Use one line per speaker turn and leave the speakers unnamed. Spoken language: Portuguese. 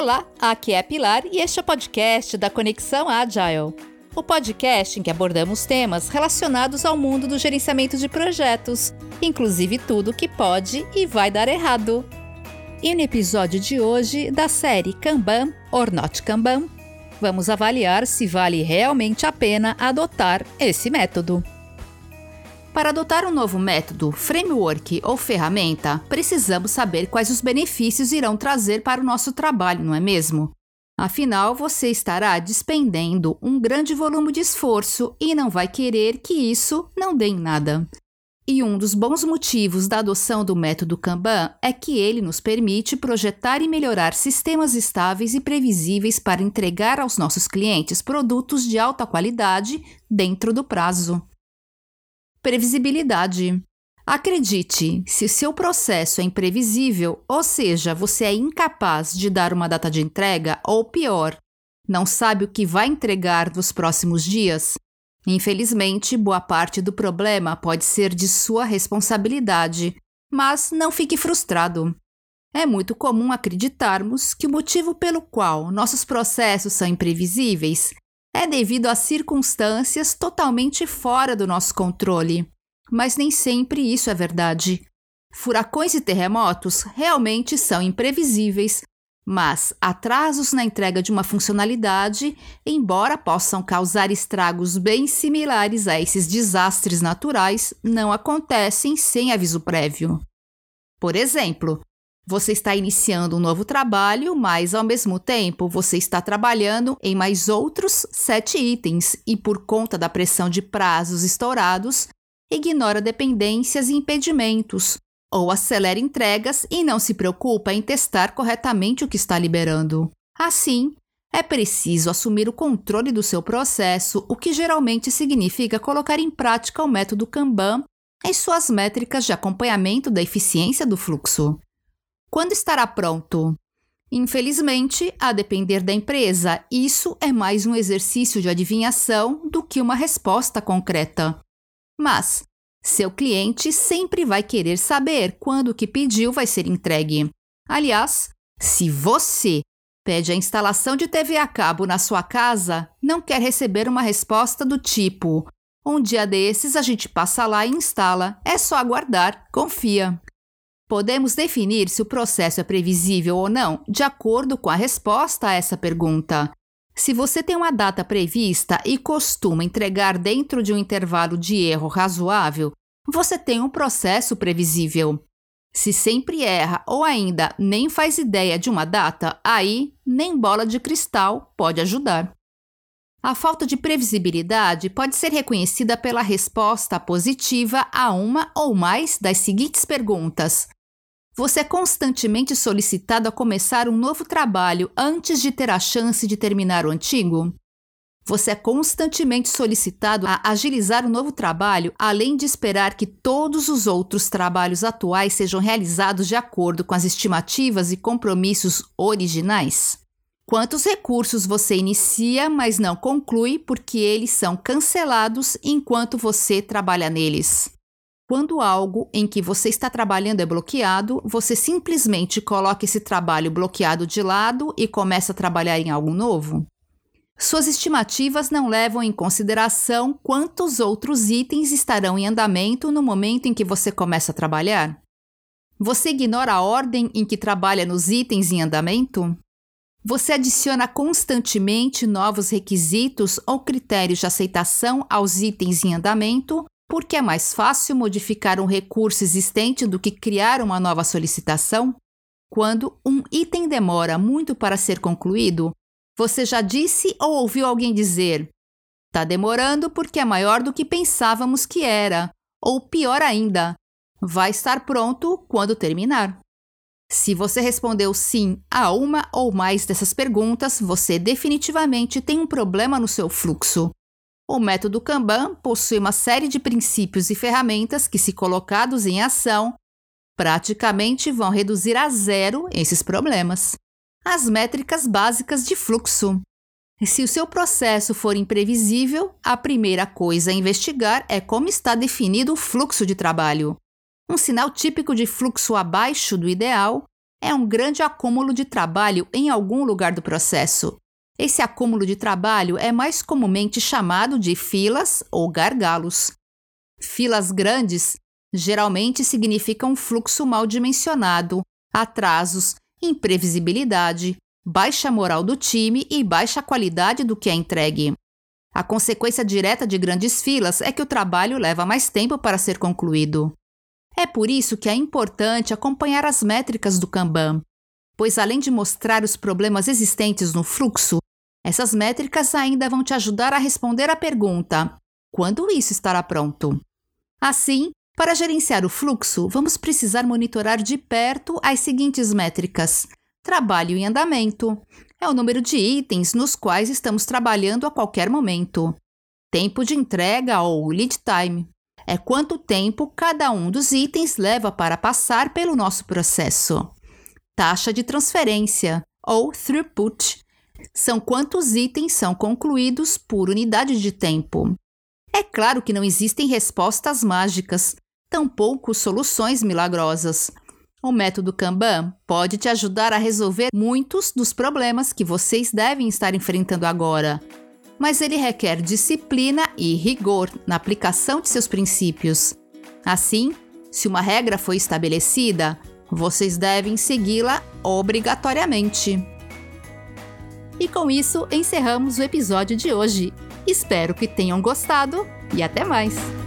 Olá, aqui é a Pilar e este é o podcast da Conexão Agile. O podcast em que abordamos temas relacionados ao mundo do gerenciamento de projetos, inclusive tudo que pode e vai dar errado. E no episódio de hoje da série Kanban or Not Kanban, vamos avaliar se vale realmente a pena adotar esse método. Para adotar um novo método, framework ou ferramenta, precisamos saber quais os benefícios irão trazer para o nosso trabalho, não é mesmo? Afinal, você estará despendendo um grande volume de esforço e não vai querer que isso não dê em nada. E um dos bons motivos da adoção do método Kanban é que ele nos permite projetar e melhorar sistemas estáveis e previsíveis para entregar aos nossos clientes produtos de alta qualidade dentro do prazo. Previsibilidade. Acredite, se seu processo é imprevisível, ou seja, você é incapaz de dar uma data de entrega, ou pior, não sabe o que vai entregar nos próximos dias, infelizmente, boa parte do problema pode ser de sua responsabilidade, mas não fique frustrado. É muito comum acreditarmos que o motivo pelo qual nossos processos são imprevisíveis é devido a circunstâncias totalmente fora do nosso controle. Mas nem sempre isso é verdade. Furacões e terremotos realmente são imprevisíveis, mas atrasos na entrega de uma funcionalidade, embora possam causar estragos bem similares a esses desastres naturais, não acontecem sem aviso prévio. Por exemplo, você está iniciando um novo trabalho, mas ao mesmo tempo você está trabalhando em mais outros sete itens e, por conta da pressão de prazos estourados, ignora dependências e impedimentos, ou acelera entregas e não se preocupa em testar corretamente o que está liberando. Assim, é preciso assumir o controle do seu processo, o que geralmente significa colocar em prática o método Kanban em suas métricas de acompanhamento da eficiência do fluxo. Quando estará pronto? Infelizmente, a depender da empresa, isso é mais um exercício de adivinhação do que uma resposta concreta. Mas seu cliente sempre vai querer saber quando o que pediu vai ser entregue. Aliás, se você pede a instalação de TV a cabo na sua casa, não quer receber uma resposta do tipo: um dia desses a gente passa lá e instala, é só aguardar, confia. Podemos definir se o processo é previsível ou não de acordo com a resposta a essa pergunta. Se você tem uma data prevista e costuma entregar dentro de um intervalo de erro razoável, você tem um processo previsível. Se sempre erra ou ainda nem faz ideia de uma data, aí nem bola de cristal pode ajudar. A falta de previsibilidade pode ser reconhecida pela resposta positiva a uma ou mais das seguintes perguntas: você é constantemente solicitado a começar um novo trabalho antes de ter a chance de terminar o antigo? Você é constantemente solicitado a agilizar o um novo trabalho, além de esperar que todos os outros trabalhos atuais sejam realizados de acordo com as estimativas e compromissos originais? Quantos recursos você inicia, mas não conclui porque eles são cancelados enquanto você trabalha neles? Quando algo em que você está trabalhando é bloqueado, você simplesmente coloca esse trabalho bloqueado de lado e começa a trabalhar em algo novo? Suas estimativas não levam em consideração quantos outros itens estarão em andamento no momento em que você começa a trabalhar? Você ignora a ordem em que trabalha nos itens em andamento? Você adiciona constantemente novos requisitos ou critérios de aceitação aos itens em andamento porque é mais fácil modificar um recurso existente do que criar uma nova solicitação? Quando um item demora muito para ser concluído, você já disse ou ouviu alguém dizer: está demorando porque é maior do que pensávamos que era, ou pior ainda, vai estar pronto quando terminar. Se você respondeu sim a uma ou mais dessas perguntas, você definitivamente tem um problema no seu fluxo. O método Kanban possui uma série de princípios e ferramentas que, se colocados em ação, praticamente vão reduzir a zero esses problemas. As métricas básicas de fluxo. Se o seu processo for imprevisível, a primeira coisa a investigar é como está definido o fluxo de trabalho. Um sinal típico de fluxo abaixo do ideal é um grande acúmulo de trabalho em algum lugar do processo. Esse acúmulo de trabalho é mais comumente chamado de filas ou gargalos. Filas grandes geralmente significam fluxo mal dimensionado, atrasos, imprevisibilidade, baixa moral do time e baixa qualidade do que é entregue. A consequência direta de grandes filas é que o trabalho leva mais tempo para ser concluído. É por isso que é importante acompanhar as métricas do Kanban, pois além de mostrar os problemas existentes no fluxo, essas métricas ainda vão te ajudar a responder à pergunta: quando isso estará pronto? Assim, para gerenciar o fluxo, vamos precisar monitorar de perto as seguintes métricas: trabalho em andamento, é o número de itens nos quais estamos trabalhando a qualquer momento. Tempo de entrega ou lead time é quanto tempo cada um dos itens leva para passar pelo nosso processo. Taxa de transferência ou throughput são quantos itens são concluídos por unidade de tempo. É claro que não existem respostas mágicas, tampouco soluções milagrosas. O método Kanban pode te ajudar a resolver muitos dos problemas que vocês devem estar enfrentando agora, mas ele requer disciplina e rigor na aplicação de seus princípios. Assim, se uma regra foi estabelecida, vocês devem segui-la obrigatoriamente. E com isso encerramos o episódio de hoje. Espero que tenham gostado e até mais!